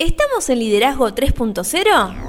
¿Estamos en Liderazgo 3.0?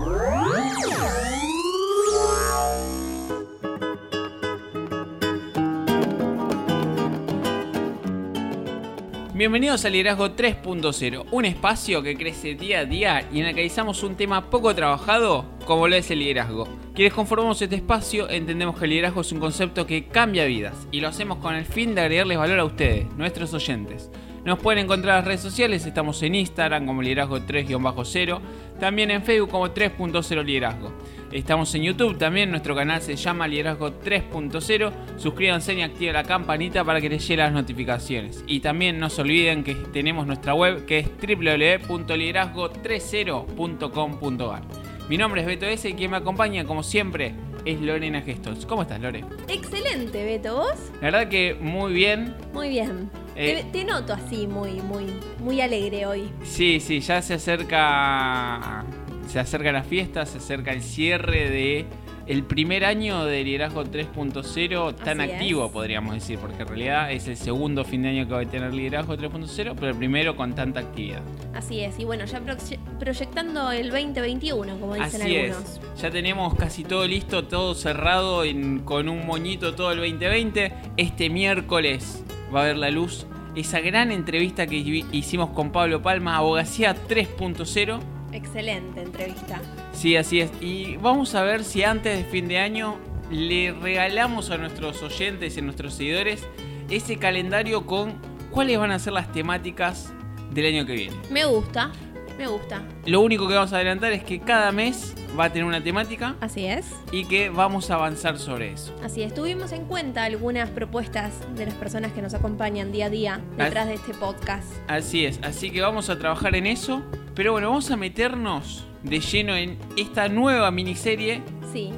Bienvenidos a Liderazgo 3.0, un espacio que crece día a día y en el que analizamos un tema poco trabajado como lo es el liderazgo. Quienes conformamos este espacio entendemos que el liderazgo es un concepto que cambia vidas y lo hacemos con el fin de agregarles valor a ustedes, nuestros oyentes. Nos pueden encontrar en las redes sociales, estamos en Instagram como liderazgo 3-0, también en Facebook como 3.0 liderazgo. Estamos en YouTube también, nuestro canal se llama Liderazgo 3.0. Suscríbanse y activen la campanita para que les lleguen las notificaciones. Y también no se olviden que tenemos nuestra web que es www.liderazgo30.com.ar. Mi nombre es Beto S y quien me acompaña como siempre es Lorena Gestos. ¿Cómo estás, Lore? Excelente, Beto, ¿vos? La verdad que muy bien. Muy bien. Eh, te, te noto así, muy, muy, muy alegre hoy. Sí, sí, ya se acerca se acerca la fiesta, se acerca el cierre de el primer año de liderazgo 3.0 tan Así activo, es. podríamos decir, porque en realidad es el segundo fin de año que va a tener liderazgo 3.0, pero el primero con tanta actividad. Así es, y bueno, ya proye- proyectando el 2021, como dicen Así algunos. es, ya tenemos casi todo listo, todo cerrado en- con un moñito todo el 2020. Este miércoles va a ver la luz esa gran entrevista que hi- hicimos con Pablo Palma, Abogacía 3.0. Excelente entrevista. Sí, así es. Y vamos a ver si antes de fin de año le regalamos a nuestros oyentes y a nuestros seguidores ese calendario con cuáles van a ser las temáticas del año que viene. Me gusta, me gusta. Lo único que vamos a adelantar es que cada mes va a tener una temática Así es. y que vamos a avanzar sobre eso. Así es, tuvimos en cuenta algunas propuestas de las personas que nos acompañan día a día detrás de este podcast. Así es, así que vamos a trabajar en eso. Pero bueno, vamos a meternos de lleno en esta nueva miniserie Sí,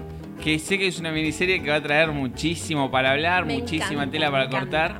que sé que es una miniserie que va a traer muchísimo para hablar, Me muchísima encanta, tela para cortar.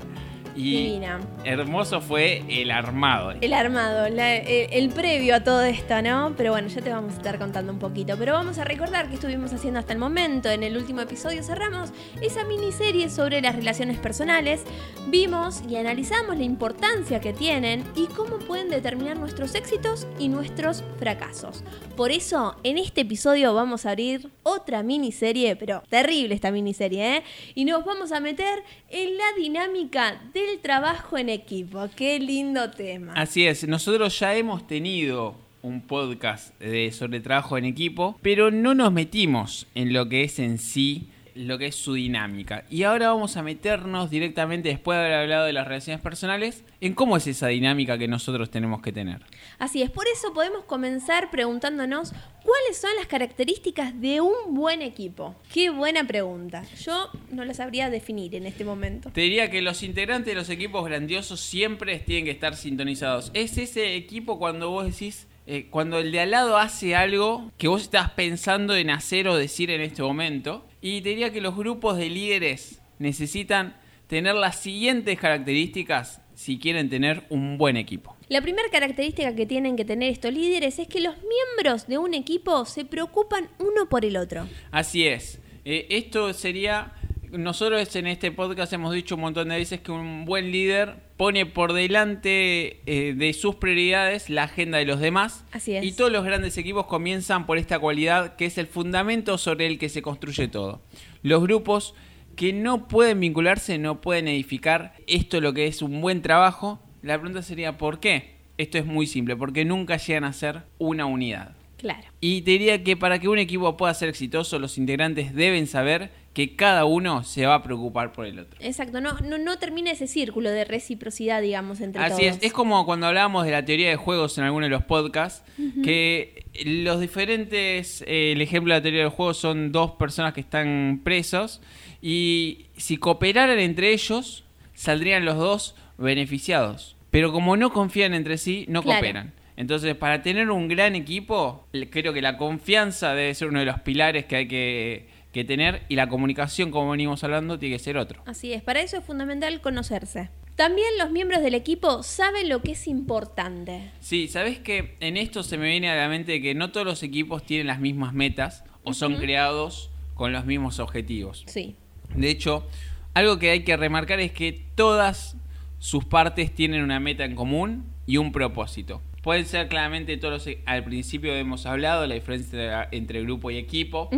Y divina. Hermoso fue el armado. El armado, el, el previo a todo esto, ¿no? Pero bueno, ya te vamos a estar contando un poquito. Pero vamos a recordar que estuvimos haciendo hasta el momento. En el último episodio cerramos esa miniserie sobre las relaciones personales. Vimos y analizamos la importancia que tienen y cómo pueden determinar nuestros éxitos y nuestros fracasos. Por eso, en este episodio vamos a abrir otra miniserie, pero terrible esta miniserie, ¿eh? Y nos vamos a meter en la dinámica del trabajo en equipo. Qué lindo tema. Así es, nosotros ya hemos tenido un podcast de, sobre trabajo en equipo, pero no nos metimos en lo que es en sí, lo que es su dinámica. Y ahora vamos a meternos directamente, después de haber hablado de las relaciones personales, en cómo es esa dinámica que nosotros tenemos que tener. Así es, por eso podemos comenzar preguntándonos cuáles son las características de un buen equipo. Qué buena pregunta. Yo no la sabría definir en este momento. Te diría que los integrantes de los equipos grandiosos siempre tienen que estar sintonizados. Es ese equipo cuando vos decís, eh, cuando el de al lado hace algo que vos estás pensando en hacer o decir en este momento. Y te diría que los grupos de líderes necesitan tener las siguientes características si quieren tener un buen equipo. La primera característica que tienen que tener estos líderes es que los miembros de un equipo se preocupan uno por el otro. Así es. Eh, esto sería. Nosotros en este podcast hemos dicho un montón de veces que un buen líder pone por delante eh, de sus prioridades la agenda de los demás. Así es. Y todos los grandes equipos comienzan por esta cualidad que es el fundamento sobre el que se construye todo. Los grupos que no pueden vincularse, no pueden edificar esto lo que es un buen trabajo. La pregunta sería ¿por qué? Esto es muy simple, porque nunca llegan a ser una unidad. Claro. Y te diría que para que un equipo pueda ser exitoso, los integrantes deben saber que cada uno se va a preocupar por el otro. Exacto, no, no, no termina ese círculo de reciprocidad, digamos, entre Así todos. es, es como cuando hablábamos de la teoría de juegos en alguno de los podcasts, que los diferentes, eh, el ejemplo de la teoría de juegos son dos personas que están presos y si cooperaran entre ellos, saldrían los dos beneficiados. Pero como no confían entre sí, no Claro. cooperan. Entonces, para tener un gran equipo, creo que la confianza debe ser uno de los pilares que hay que, que tener y la comunicación, como venimos hablando, tiene que ser otro. Así es, para eso es fundamental conocerse. También los miembros del equipo saben lo que es importante. Sí, sabes que en esto se me viene a la mente que no todos los equipos tienen las mismas metas o son creados con los mismos objetivos. Sí, De hecho, algo que hay que remarcar es que todas sus partes tienen una meta en común y un propósito. Pueden ser claramente todos los... Al principio hemos hablado la diferencia entre grupo y equipo,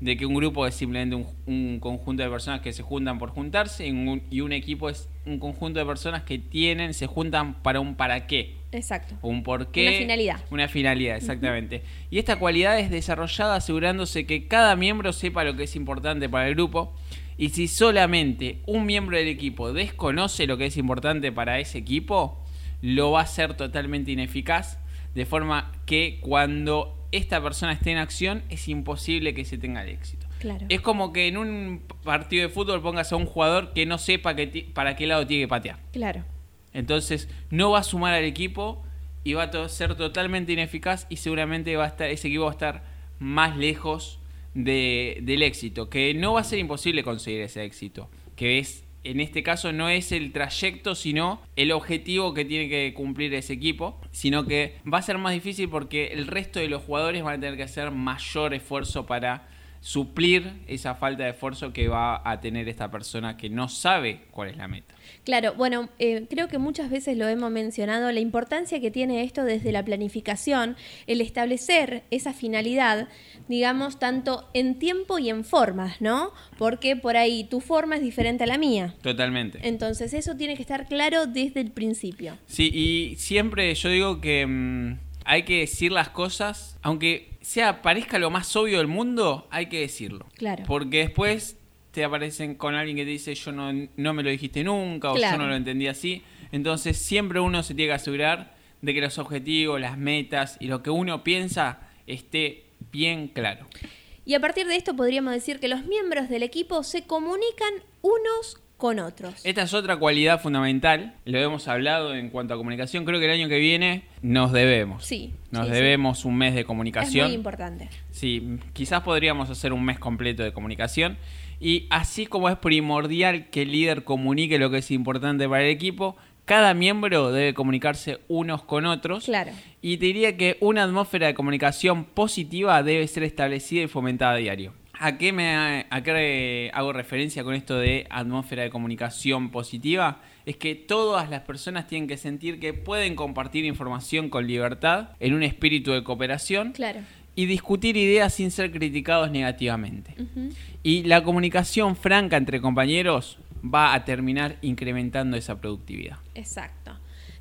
de que un grupo es simplemente un, un conjunto de personas que se juntan por juntarse y un, y un equipo es un conjunto de personas que tienen, se juntan para un para qué. Exacto. Un por qué. Una finalidad. Una finalidad, exactamente. Y esta cualidad es desarrollada asegurándose que cada miembro sepa lo que es importante para el grupo. Y si solamente un miembro del equipo desconoce lo que es importante para ese equipo, lo va a hacer totalmente ineficaz. De forma que cuando esta persona esté en acción, es imposible que se tenga el éxito. Claro. Es como que en un partido de fútbol pongas a un jugador que no sepa que para qué lado tiene que patear. Claro. Entonces no va a sumar al equipo y va a ser totalmente ineficaz y seguramente va a estar, ese equipo va a estar más lejos de- del éxito, que no va a ser imposible conseguir ese éxito, que es, en este caso no es el trayecto, sino el objetivo que tiene que cumplir ese equipo, sino que va a ser más difícil porque el resto de los jugadores van a tener que hacer mayor esfuerzo para suplir esa falta de esfuerzo que va a tener esta persona que no sabe cuál es la meta. Claro, bueno, eh, creo que muchas veces lo hemos mencionado, la importancia que tiene esto desde la planificación, el establecer esa finalidad, digamos, tanto en tiempo y en formas, ¿no? Porque por ahí tu forma es diferente a la mía. Totalmente. Entonces eso tiene que estar claro desde el principio. Sí, y siempre yo digo que mm, hay que decir las cosas, aunque sea parezca lo más obvio del mundo, hay que decirlo. Claro. Porque después te aparecen con alguien que te dice yo no, no me lo dijiste nunca o yo no lo entendí así. Entonces siempre uno se tiene que asegurar de que los objetivos, las metas y lo que uno piensa esté bien claro. Y a partir de esto podríamos decir que los miembros del equipo se comunican unos con otros. Esta es otra cualidad fundamental, lo hemos hablado en cuanto a comunicación, creo que el año que viene nos debemos. Sí, Nos sí, sí. debemos un mes de Es comunicación. muy importante. Sí, quizás podríamos hacer un mes completo de comunicación. Y así como es primordial que el líder comunique lo que es importante para el equipo, cada miembro debe comunicarse unos con otros. Claro. Y te diría que una atmósfera de comunicación positiva debe ser establecida y fomentada a diario. ¿A qué, me, ¿A qué hago referencia con esto de atmósfera de comunicación positiva? Es que todas las personas tienen que sentir que pueden compartir información con libertad en un espíritu de cooperación Claro. y discutir ideas sin ser criticados negativamente. Y la comunicación franca entre compañeros va a terminar incrementando esa productividad. Exacto.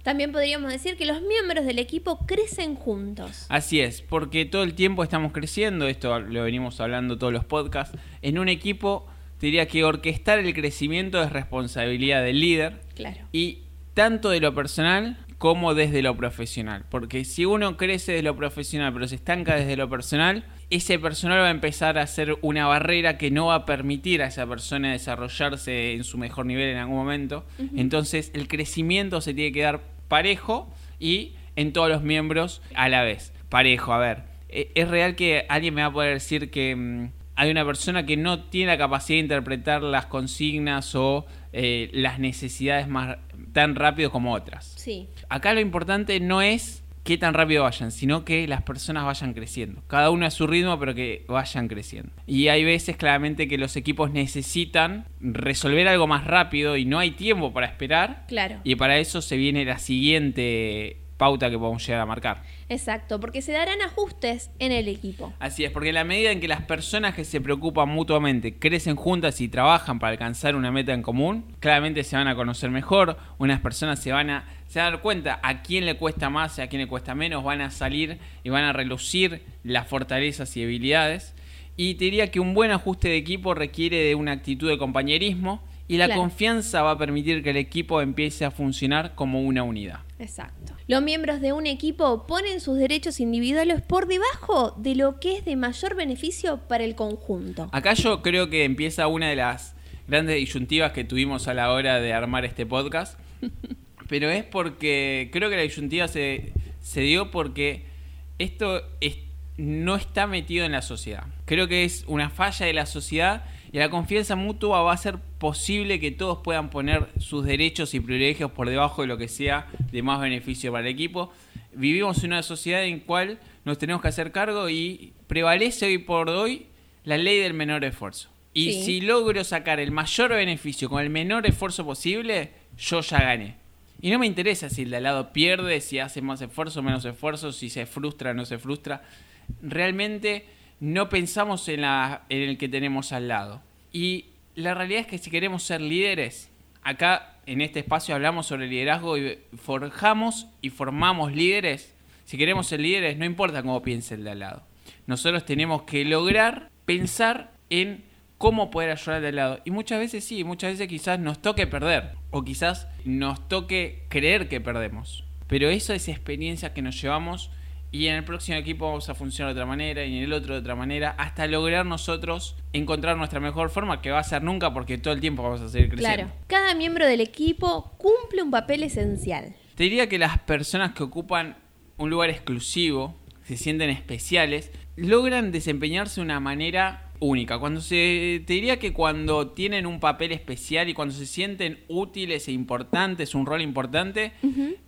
También podríamos decir que los miembros del equipo crecen juntos. Así es, porque todo el tiempo estamos creciendo, esto lo venimos hablando todos los podcasts, en un equipo te diría que orquestar el crecimiento es responsabilidad del líder Claro. y tanto de lo personal como desde lo profesional. Porque si uno crece desde lo profesional pero se estanca desde lo personal, ese personal va a empezar a ser una barrera que no va a permitir a esa persona desarrollarse en su mejor nivel en algún momento. Entonces el crecimiento se tiene que dar parejo y en todos los miembros a la vez. Parejo, a ver. eh, Es real que alguien me va a poder decir que mm, hay una persona que no tiene la capacidad de interpretar las consignas o eh, las necesidades más tan rápido como otras. Sí. Acá lo importante no es qué tan rápido vayan, sino que las personas vayan creciendo. Cada uno a su ritmo, pero que vayan creciendo. Y hay veces claramente que los equipos necesitan resolver algo más rápido y no hay tiempo para esperar. Claro. Y para eso se viene la siguiente pauta que podemos llegar a marcar. Exacto, porque se darán ajustes en el equipo. Así es, porque en la medida en que las personas que se preocupan mutuamente crecen juntas y trabajan para alcanzar una meta en común, claramente se van a conocer mejor, unas personas se van a, se van a dar cuenta a quién le cuesta más y a quién le cuesta menos, van a salir y van a relucir las fortalezas y debilidades. Y te diría que un buen ajuste de equipo requiere de una actitud de compañerismo y la Claro. confianza va a permitir que el equipo empiece a funcionar como una unidad. Exacto. Los miembros de un equipo ponen sus derechos individuales por debajo de lo que es de mayor beneficio para el conjunto. Acá yo creo que empieza una de las grandes disyuntivas que tuvimos a la hora de armar este podcast. Pero es porque creo que la disyuntiva se, se dio porque esto es- no está metido en la sociedad. Creo que es una falla de la sociedad y la confianza mutua va a ser posible que todos puedan poner sus derechos y privilegios por debajo de lo que sea de más beneficio para el equipo. Vivimos en una sociedad en cual nos tenemos que hacer cargo y prevalece hoy por hoy la ley del menor esfuerzo. Y Sí. si logro sacar el mayor beneficio con el menor esfuerzo posible, yo ya gané. Y no me interesa si el de al lado pierde, si hace más esfuerzo o menos esfuerzo, si se frustra o no se frustra. Realmente no pensamos en, la, en el que tenemos al lado. Y la realidad es que si queremos ser líderes, acá en este espacio hablamos sobre liderazgo y forjamos y formamos líderes. Si queremos ser líderes, no importa cómo piense el de al lado. Nosotros tenemos que lograr pensar en cómo poder ayudar al de al lado. Y muchas veces sí, muchas veces quizás nos toque perder. O quizás nos toque creer que perdemos. Pero eso es experiencia que nos llevamos y en el próximo equipo vamos a funcionar de otra manera y en el otro de otra manera hasta lograr nosotros encontrar nuestra mejor forma que va a ser nunca porque todo el tiempo vamos a seguir creciendo. Claro, cada miembro del equipo cumple un papel esencial. Te diría que las personas que ocupan un lugar exclusivo, se sienten especiales, logran desempeñarse de una manera única. Cuando se te diría que cuando tienen un papel especial y cuando se sienten útiles e importantes, un rol importante,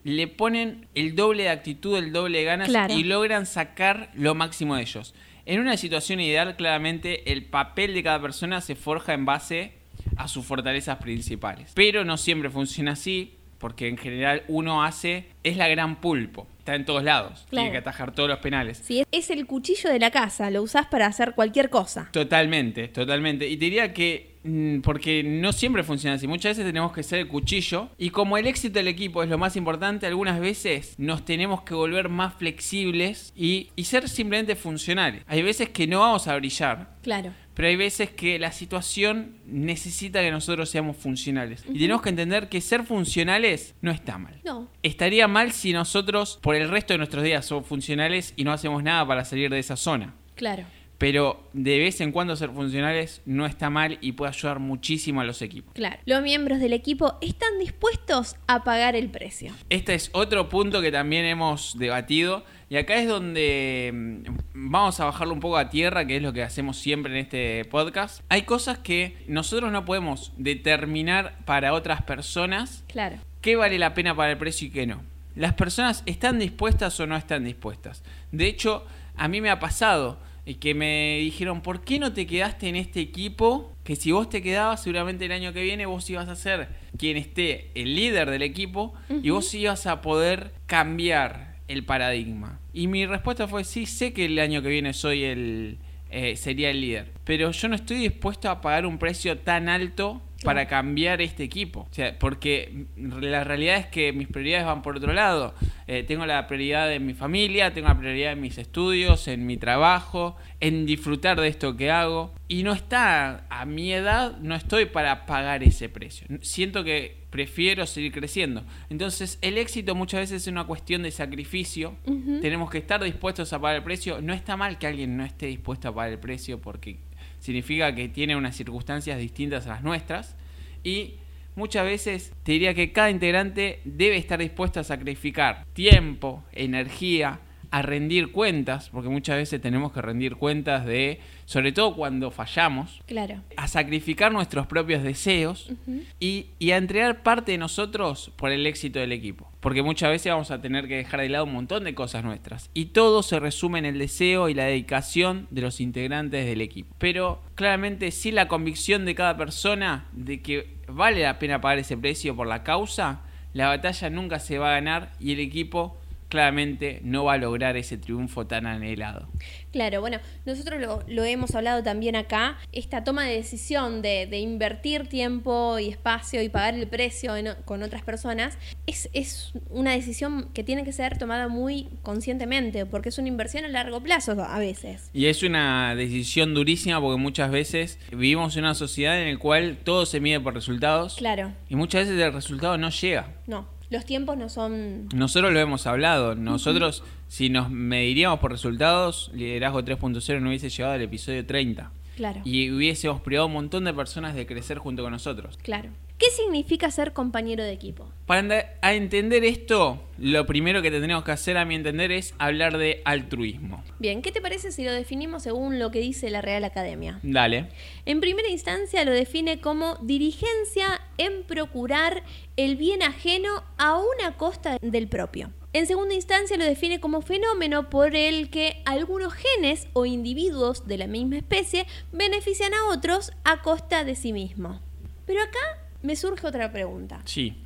le ponen el doble de actitud, el doble de ganas y logran sacar lo máximo de ellos. En una situación ideal, claramente, el papel de cada persona se forja en base a sus fortalezas principales. Pero no siempre funciona así, porque en general uno hace, es la gran pulpo está en todos lados. Tiene que atajar todos los penales. Sí, es el cuchillo de la casa, lo usás para hacer cualquier cosa. Totalmente, totalmente. Y te diría que mm, porque no siempre funciona así. Muchas veces tenemos que ser el cuchillo. Y como el éxito del equipo es lo más importante, algunas veces nos tenemos que volver más flexibles y, y ser simplemente funcionales. Hay veces que no vamos a brillar. Claro. Pero hay veces que la situación necesita que nosotros seamos funcionales. Y tenemos que entender que ser funcionales no está mal. No. Estaría mal si nosotros por el resto de nuestros días somos funcionales y no hacemos nada para salir de esa zona. Claro. Pero de vez en cuando ser funcionales no está mal y puede ayudar muchísimo a los equipos. Claro. Los miembros del equipo están dispuestos a pagar el precio. Este es otro punto que también hemos debatido y acá es donde mm, vamos a bajarlo un poco a tierra, que es lo que hacemos siempre en este podcast. Hay cosas que nosotros no podemos determinar para otras personas. Claro. ¿Qué vale la pena para el precio y qué no? Las personas están dispuestas o no están dispuestas. De hecho, a mí me ha pasado que me dijeron, ¿por qué no te quedaste en este equipo? Que si vos te quedabas, seguramente el año que viene vos ibas a ser quien esté el líder del equipo y vos ibas a poder cambiar el paradigma? Y mi respuesta fue, sí, sé que el año que viene soy el, eh, sería el líder, pero yo no estoy dispuesto a pagar un precio tan alto para cambiar este equipo. O sea, porque la realidad es que mis prioridades van por otro lado. Eh, tengo la prioridad de mi familia, tengo la prioridad en mis estudios, en mi trabajo, en disfrutar de esto que hago. Y no está, a mi edad, no estoy para pagar ese precio. Siento que prefiero seguir creciendo. Entonces, el éxito muchas veces es una cuestión de sacrificio. Tenemos que estar dispuestos a pagar el precio. No está mal que alguien no esté dispuesto a pagar el precio porque significa que tiene unas circunstancias distintas a las nuestras y muchas veces te diría que cada integrante debe estar dispuesto a sacrificar tiempo, energía, a rendir cuentas, porque muchas veces tenemos que rendir cuentas de, sobre todo cuando fallamos, claro. a sacrificar nuestros propios deseos y, y, a entregar parte de nosotros por el éxito del equipo. Porque muchas veces vamos a tener que dejar de lado un montón de cosas nuestras. Y todo se resume en el deseo y la dedicación de los integrantes del equipo. Pero claramente sin la convicción de cada persona de que vale la pena pagar ese precio por la causa, la batalla nunca se va a ganar y el equipo claramente no va a lograr ese triunfo tan anhelado. Claro, bueno, nosotros lo, hemos hablado también acá, esta toma de decisión de, invertir tiempo y espacio y pagar el precio con otras personas es, es, una decisión que tiene que ser tomada muy conscientemente, porque es una inversión a largo plazo a veces. Y es una decisión durísima porque muchas veces vivimos en una sociedad en la cual todo se mide por resultados. Claro. Y muchas veces el resultado no llega. No los tiempos no son... Nosotros lo hemos hablado. Nosotros, si nos mediríamos por resultados, Liderazgo 3.0 no hubiese llegado al episodio 30. Claro. Y hubiésemos privado un montón de personas de crecer junto con nosotros. Claro. ¿Qué significa ser compañero de equipo? Para entender esto, lo primero que tendríamos que hacer, a mi entender, es hablar de altruismo. Bien, ¿qué te parece si lo definimos según lo que dice la Real Academia? Dale. En primera instancia lo define como dirigencia en procurar el bien ajeno a una costa del propio. En segunda instancia lo define como fenómeno por el que algunos genes o individuos de la misma especie benefician a otros a costa de sí mismo. Pero acá me surge otra pregunta. Sí.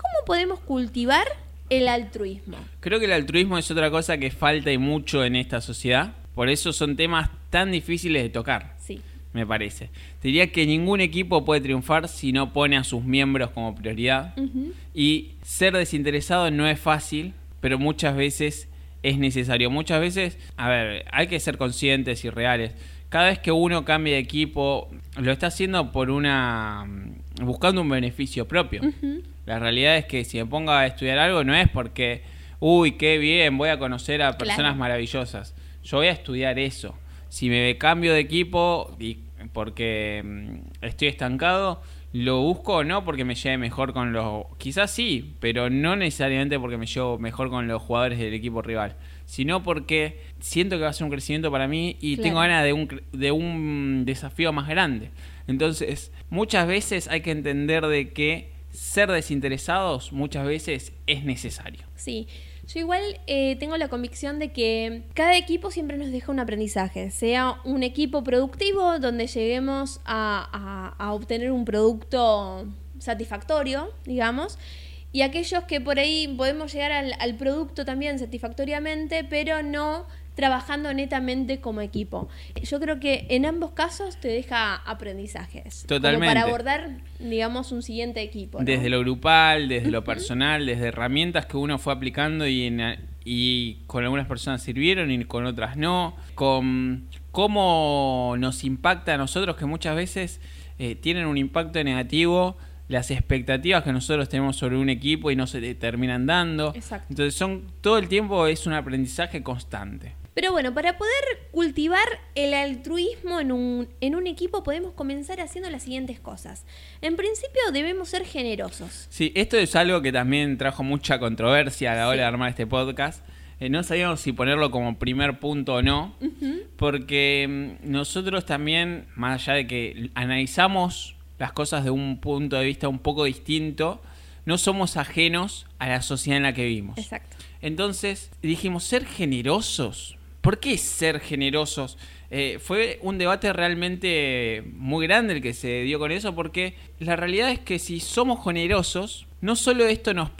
¿cómo podemos cultivar el altruismo? Creo que el altruismo es otra cosa que falta y mucho en esta sociedad. Por eso son temas tan difíciles de tocar. Me parece. Te diría que ningún equipo puede triunfar si no pone a sus miembros como prioridad. Y ser desinteresado no es fácil, pero muchas veces es necesario. Muchas veces, a ver, hay que ser conscientes y reales. Cada vez que uno cambia de equipo, lo está haciendo por una. buscando un beneficio propio. La realidad es que si me pongo a estudiar algo no es porque, uy, qué bien, voy a conocer a personas Claro. maravillosas. Yo voy a estudiar eso. Si me cambio de equipo y porque mm, estoy estancado, lo busco no porque me lleve mejor con los... Quizás sí, pero no necesariamente porque me llevo mejor con los jugadores del equipo rival, sino porque siento que va a ser un crecimiento para mí y Claro. tengo ganas de un, de un desafío más grande. Entonces, muchas veces hay que entender de que ser desinteresados muchas veces es necesario. Sí, yo igual eh, tengo la convicción de que cada equipo siempre nos deja un aprendizaje, sea un equipo productivo donde lleguemos a, obtener un producto satisfactorio, digamos, y aquellos que por ahí podemos llegar al producto también satisfactoriamente, pero no trabajando netamente como equipo. Yo creo que en ambos casos te deja aprendizajes. Como Totalmente. para abordar, digamos, un siguiente equipo. ¿no? Desde lo grupal, desde lo personal, desde herramientas que uno fue aplicando y, en- y con algunas personas sirvieron y con otras no. Con cómo nos impacta a nosotros que muchas veces eh, tienen un impacto negativo las expectativas que nosotros tenemos sobre un equipo y no se te terminan dando. Exacto. Entonces son todo el tiempo es un aprendizaje constante. Pero bueno, para poder cultivar el altruismo en un, en un equipo podemos comenzar haciendo las siguientes cosas. En principio debemos ser generosos. Sí, esto es algo que también trajo mucha controversia a la hora Sí. de armar este podcast. Eh, no sabíamos si ponerlo como primer punto o no, porque mm, nosotros también, más allá de que analizamos las cosas de un punto de vista un poco distinto, no somos ajenos a la sociedad en la que vivimos. Exacto. Entonces dijimos, ser generosos. ¿Por qué ser generosos? Eh, fue un debate realmente muy grande el que se dio con eso, porque la realidad es que si somos generosos, no solo esto nos,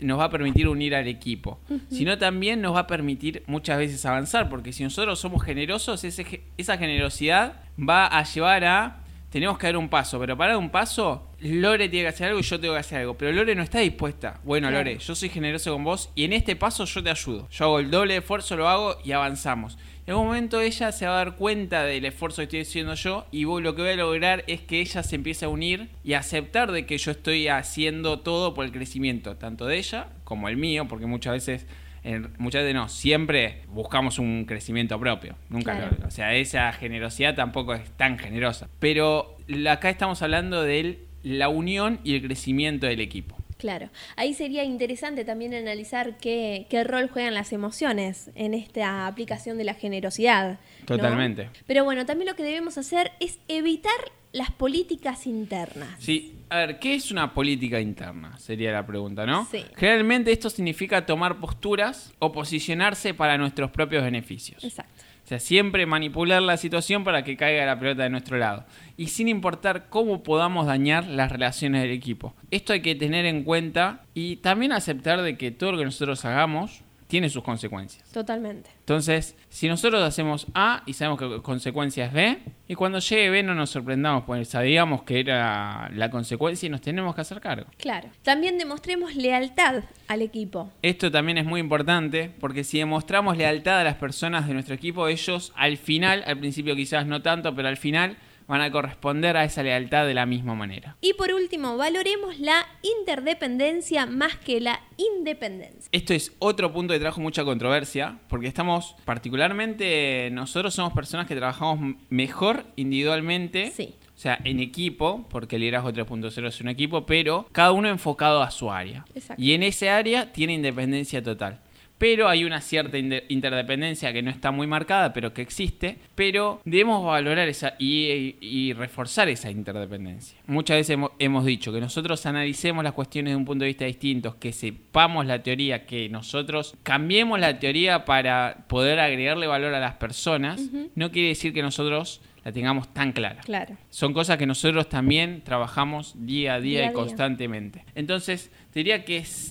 nos va a permitir unir al equipo, sino también nos va a permitir muchas veces avanzar, porque si nosotros somos generosos, ese esa generosidad va a llevar a tenemos que dar un paso, pero para dar un paso, Lore tiene que hacer algo y yo tengo que hacer algo. Pero Lore no está dispuesta. Bueno, Claro. Lore, yo soy generoso con vos y en este paso yo te ayudo. Yo hago el doble de esfuerzo, lo hago y avanzamos. En algún momento ella se va a dar cuenta del esfuerzo que estoy haciendo yo y voy- lo que voy a lograr es que ella se empiece a unir y a aceptar de que yo estoy haciendo todo por el crecimiento, tanto de ella como el mío, porque muchas veces en- muchas veces no, siempre buscamos un crecimiento propio. Nunca Claro. o sea, esa generosidad tampoco es tan generosa. Pero acá estamos hablando de la unión y el crecimiento del equipo. Claro. Ahí sería interesante también analizar qué, qué rol juegan las emociones en esta aplicación de la generosidad. ¿no? Totalmente. Pero bueno, también lo que debemos hacer es evitar las políticas internas. Sí, a ver, ¿qué es una política interna? Sería la pregunta, ¿no? Sí. Generalmente esto significa tomar posturas o posicionarse para nuestros propios beneficios. Exacto. O sea, siempre manipular la situación para que caiga la pelota de nuestro lado. Y sin importar cómo podamos dañar las relaciones del equipo. Esto hay que tener en cuenta y también aceptar de que todo lo que nosotros hagamos tiene sus consecuencias. Totalmente. Entonces, si nosotros hacemos A y sabemos que consecuencia es B, y cuando llegue B no nos sorprendamos, pues sabíamos que era la consecuencia y nos tenemos que hacer cargo. Claro. También demostremos lealtad al equipo. Esto también es muy importante porque si demostramos lealtad a las personas de nuestro equipo, ellos al final, al principio quizás no tanto, pero al final van a corresponder a esa lealtad de la misma manera. Y por último, valoremos la interdependencia más que la independencia. Esto es otro punto que trajo mucha controversia, porque estamos, particularmente, nosotros somos personas que trabajamos mejor individualmente, Sí. o sea, en equipo, porque el liderazgo 3.0 es un equipo, pero cada uno enfocado a su área. Exacto. Y en ese área tiene independencia total. Pero hay una cierta interdependencia que no está muy marcada, pero que existe. Pero debemos valorar esa y, y reforzar esa interdependencia. Muchas veces hemos, hemos dicho que nosotros analicemos las cuestiones de un punto de vista distinto, que sepamos la teoría, que nosotros cambiemos la teoría para poder agregarle valor a las personas. No quiere decir que nosotros la tengamos tan clara. Claro. Son cosas que nosotros también trabajamos día a día, Día a y día. constantemente. Entonces, te diría que S-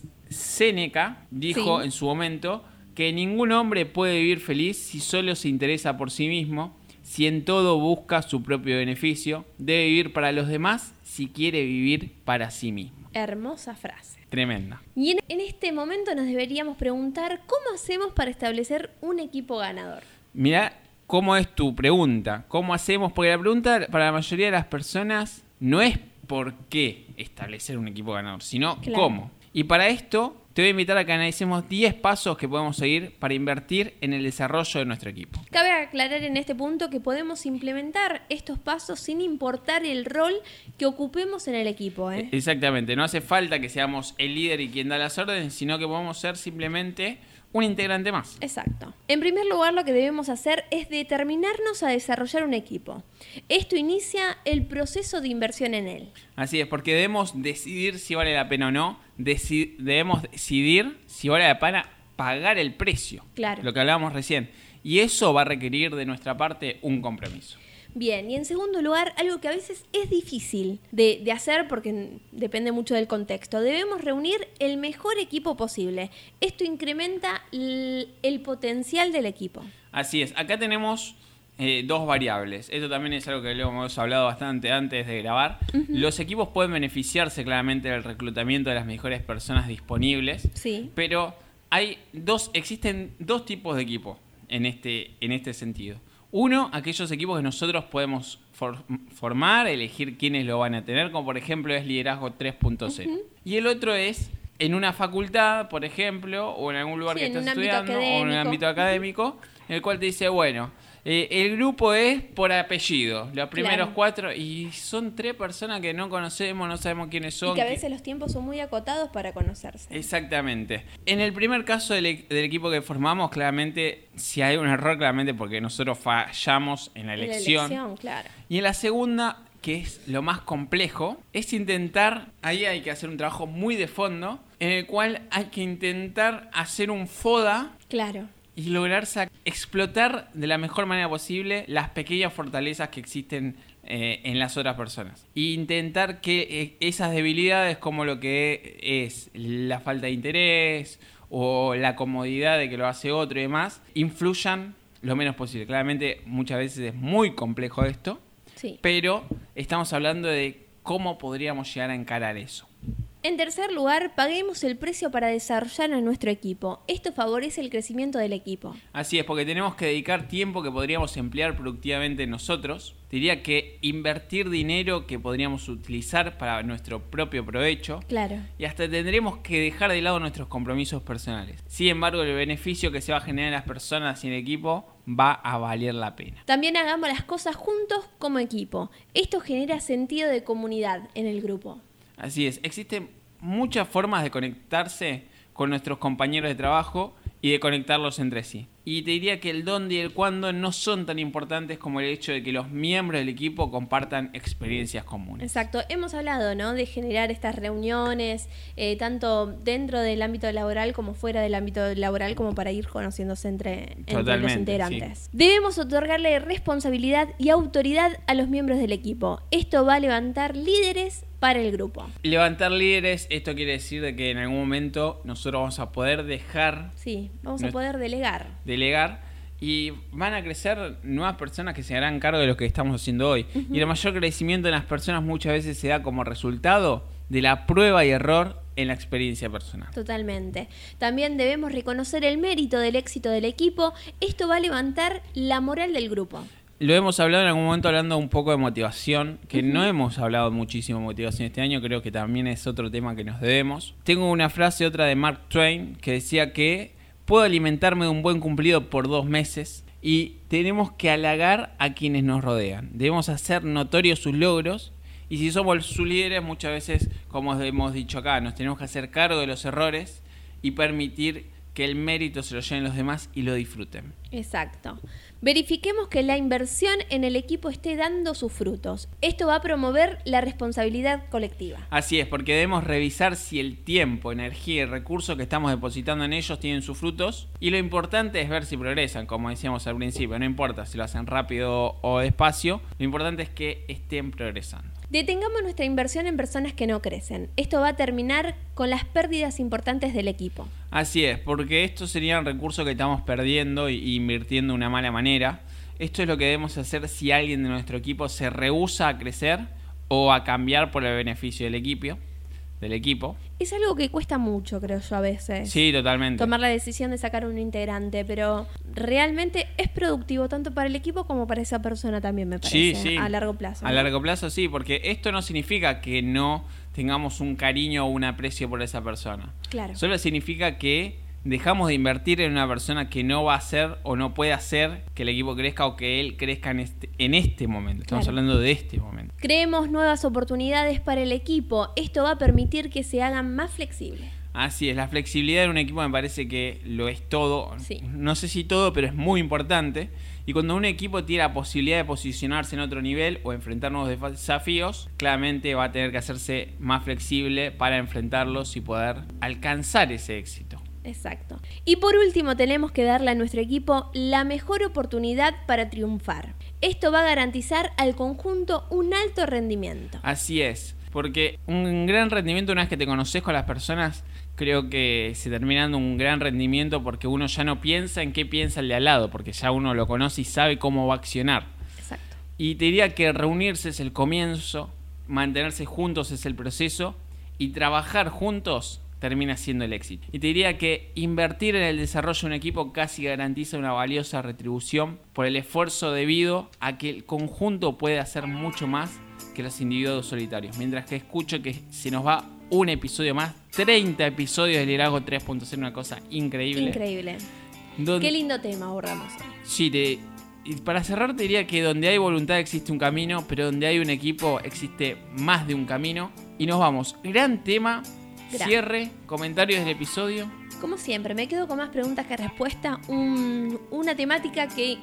Séneca dijo Sí. en su momento que ningún hombre puede vivir feliz si solo se interesa por sí mismo, si en todo busca su propio beneficio, debe vivir para los demás si quiere vivir para sí mismo. Hermosa frase. Tremenda. Y en, en este momento nos deberíamos preguntar cómo hacemos para establecer un equipo ganador. Mira cómo es tu pregunta. ¿Cómo hacemos? Porque la pregunta para la mayoría de las personas no es por qué establecer un equipo ganador, sino Claro. cómo. Y para esto te voy a invitar a que analicemos 10 pasos que podemos seguir para invertir en el desarrollo de nuestro equipo. Cabe aclarar en este punto que podemos implementar estos pasos sin importar el rol que ocupemos en el equipo. ¿eh? Exactamente, no hace falta que seamos el líder y quien da las órdenes, sino que podemos ser simplemente un integrante más. Exacto. En primer lugar, lo que debemos hacer es determinarnos a desarrollar un equipo. Esto inicia el proceso de inversión en él. Así es, porque debemos decidir si vale la pena o no, deci- debemos decidir si vale la pena pagar el precio. Claro. Lo que hablábamos recién. Y eso va a requerir de nuestra parte un compromiso. Bien, y en segundo lugar, algo que a veces es difícil de, de hacer porque depende mucho del contexto. Debemos reunir el mejor equipo posible. Esto incrementa el potencial del equipo. Así es, acá tenemos eh, dos variables. Esto también es algo que lo hemos hablado bastante antes de grabar. Los equipos pueden beneficiarse claramente del reclutamiento de las mejores personas disponibles. Sí. Pero hay dos, existen dos tipos de equipos en este, en este sentido. Uno, aquellos equipos que nosotros podemos for- formar, elegir quiénes lo van a tener, como por ejemplo es liderazgo 3.0. Y el otro es en una facultad, por ejemplo, o en algún lugar Sí, que ámbito estudiando, o en un ámbito académico, en el cual te dice, bueno, eh, el grupo es por apellido, los primeros Claro. cuatro, y son tres personas que no conocemos, no sabemos quiénes son. Y que a veces los tiempos son muy acotados para conocerse. Exactamente. En el primer caso del, del equipo que formamos, claramente, si hay un error, claramente porque nosotros fallamos en la En la elección. elección, claro. Y en la segunda, que es lo más complejo, es intentar, ahí hay que hacer un trabajo muy de fondo, en el cual hay que intentar hacer un FODA Claro. y lograr explotar de la mejor manera posible las pequeñas fortalezas que existen eh, en las otras personas. E intentar que eh, esas debilidades como lo que es la falta de interés o la comodidad de que lo hace otro y demás, influyan lo menos posible. Claramente muchas veces es muy complejo esto, Pero estamos hablando de cómo podríamos llegar a encarar eso. En tercer lugar, paguemos el precio para desarrollar a nuestro equipo. Esto favorece el crecimiento del equipo. Así es, porque tenemos que dedicar tiempo que podríamos emplear productivamente nosotros. Diría que invertir dinero que podríamos utilizar para nuestro propio provecho. Claro. Y hasta tendremos que dejar de lado nuestros compromisos personales. Sin embargo, el beneficio que se va a generar en las personas y en el equipo va a valer la pena. También hagamos las cosas juntos como equipo. Esto genera sentido de comunidad en el grupo. Así es, existen muchas formas de conectarse con nuestros compañeros de trabajo y de conectarlos entre sí. Y te diría que el dónde y el cuándo no son tan importantes como el hecho de que los miembros del equipo compartan experiencias comunes. Exacto. Hemos hablado, ¿no? De generar estas reuniones, eh, tanto dentro del ámbito laboral como fuera del ámbito laboral, como para ir conociéndose entre, entre los integrantes. Debemos otorgarle responsabilidad y autoridad a los miembros del equipo. Esto va a levantar líderes para el grupo. Levantar líderes, esto quiere decir de que en algún momento nosotros vamos a poder dejar Sí, vamos a poder delegar. Delegar y van a crecer nuevas personas que se harán cargo de lo que estamos haciendo hoy. Y el mayor crecimiento en las personas muchas veces se da como resultado de la prueba y error en la experiencia personal. Totalmente. También debemos reconocer el mérito del éxito del equipo. Esto va a levantar la moral del grupo. Lo hemos hablado en algún momento hablando un poco de motivación, que no hemos hablado muchísimo de motivación este año, creo que también es otro tema que nos debemos. Tengo una frase otra de Mark Twain que decía que puedo alimentarme de un buen cumplido por dos meses y tenemos que halagar a quienes nos rodean. Debemos hacer notorios sus logros y si somos sus líderes muchas veces, como hemos dicho acá, nos tenemos que hacer cargo de los errores y permitir que el mérito se lo lleven los demás y lo disfruten. Exacto. Verifiquemos que la inversión en el equipo esté dando sus frutos. Esto va a promover la responsabilidad colectiva. Así es, porque debemos revisar si el tiempo, energía y recursos que estamos depositando en ellos tienen sus frutos. Y lo importante es ver si progresan, como decíamos al principio. No importa si lo hacen rápido o despacio, lo importante es que estén progresando. Detengamos nuestra inversión en personas que no crecen. Esto va a terminar con las pérdidas importantes del equipo. Así es, porque estos serían recursos que estamos perdiendo y invirtiendo de una mala manera. Esto es lo que debemos hacer si alguien de nuestro equipo se rehúsa a crecer o a cambiar por el beneficio del equipo del equipo. Es algo que cuesta mucho, creo yo, a veces. Sí, totalmente. Tomar la decisión de sacar un integrante, pero realmente es productivo tanto para el equipo como para esa persona también, me parece. Sí, sí. A largo plazo. A largo plazo, sí, porque esto no significa que no tengamos un cariño o un aprecio por esa persona. Claro. Solo significa que dejamos de invertir en una persona que no va a hacer o no puede hacer que el equipo crezca o que él crezca en este, en este momento. Estamos hablando de este momento. Creemos nuevas oportunidades para el equipo. Esto va a permitir que se hagan más flexibles. Así es, la flexibilidad en un equipo me parece que lo es todo. No sé si todo, pero es muy importante. Y cuando un equipo tiene la posibilidad de posicionarse en otro nivel o enfrentar nuevos desafíos, claramente va a tener que hacerse más flexible para enfrentarlos y poder alcanzar ese éxito. Exacto. Y por último, tenemos que darle a nuestro equipo la mejor oportunidad para triunfar. Esto va a garantizar al conjunto un alto rendimiento. Así es, porque un gran rendimiento una vez que te conoces con las personas, creo que se termina dando un gran rendimiento porque uno ya no piensa en qué piensa el de al lado, porque ya uno lo conoce y sabe cómo va a accionar. Exacto. Y te diría que reunirse es el comienzo, mantenerse juntos es el proceso y trabajar juntos termina siendo el éxito. Y te diría que invertir en el desarrollo de un equipo casi garantiza una valiosa retribución por el esfuerzo debido a que el conjunto puede hacer mucho más que los individuos solitarios. Mientras que escucho que se nos va un episodio más, 30 episodios de Liderazgo 3.0, una cosa increíble. Increíble. Qué lindo tema ahorramos. Sí, te, y para cerrar te diría que donde hay voluntad existe un camino, pero donde hay un equipo existe más de un camino. Y nos vamos. Gran tema Cierre, comentarios del episodio. Como siempre, me quedo con más preguntas que respuestas. una temática que,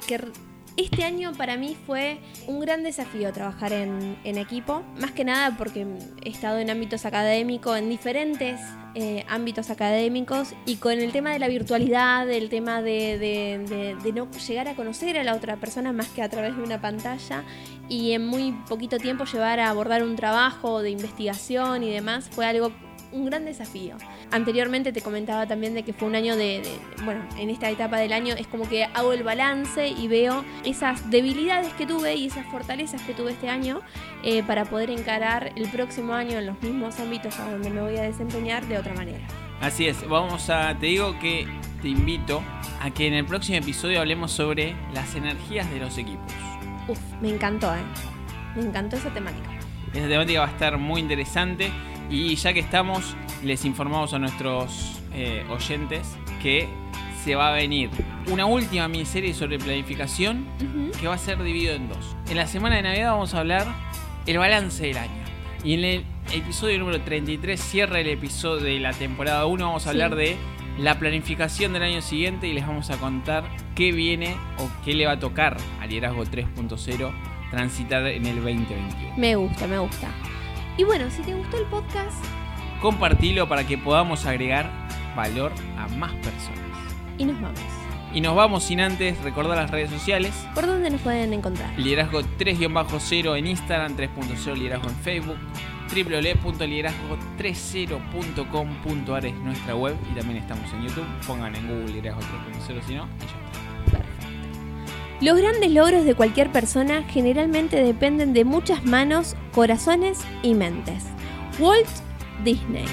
este año para mí fue un gran desafío trabajar en, equipo. Más que nada porque he estado en ámbitos académicos, en diferentes eh, ámbitos académicos y con el tema de la virtualidad, el tema de, de, no llegar a conocer a la otra persona más que a través de una pantalla y en muy poquito tiempo llevar a abordar un trabajo de investigación y demás fue algo un gran desafío. Anteriormente te comentaba también de que fue un año de, bueno, en esta etapa del año es como que hago el balance y veo esas debilidades que tuve y esas fortalezas que tuve este año eh, para poder encarar el próximo año en los mismos ámbitos a donde me voy a desempeñar de otra manera. Así es, vamos a, te digo que te invito a que en el próximo episodio hablemos sobre las energías de los equipos. Uf, me encantó, ¿eh? Me encantó esa temática. Esa temática va a estar muy interesante. Y ya que estamos, les informamos a nuestros eh, oyentes que se va a venir una última miniserie sobre planificación que va a ser dividido en dos. En la semana de Navidad vamos a hablar el balance del año. Y en el episodio número 33, cierra el episodio de la temporada 1, vamos a hablar de la planificación del año siguiente y les vamos a contar qué viene o qué le va a tocar al liderazgo 3.0 transitar en el 2021. Me gusta, me gusta. Y bueno, si te gustó el podcast, compartilo para que podamos agregar valor a más personas. Y nos vamos. Y nos vamos sin antes recordar las redes sociales. ¿Por dónde nos pueden encontrar? Liderazgo 3-0 en Instagram, 3.0 liderazgo en Facebook, www.liderazgo30.com.ar es nuestra web y también estamos en YouTube. Pongan en Google liderazgo 3.0 si no, y ya está. Los grandes logros de cualquier persona generalmente dependen de muchas manos, corazones y mentes. Walt Disney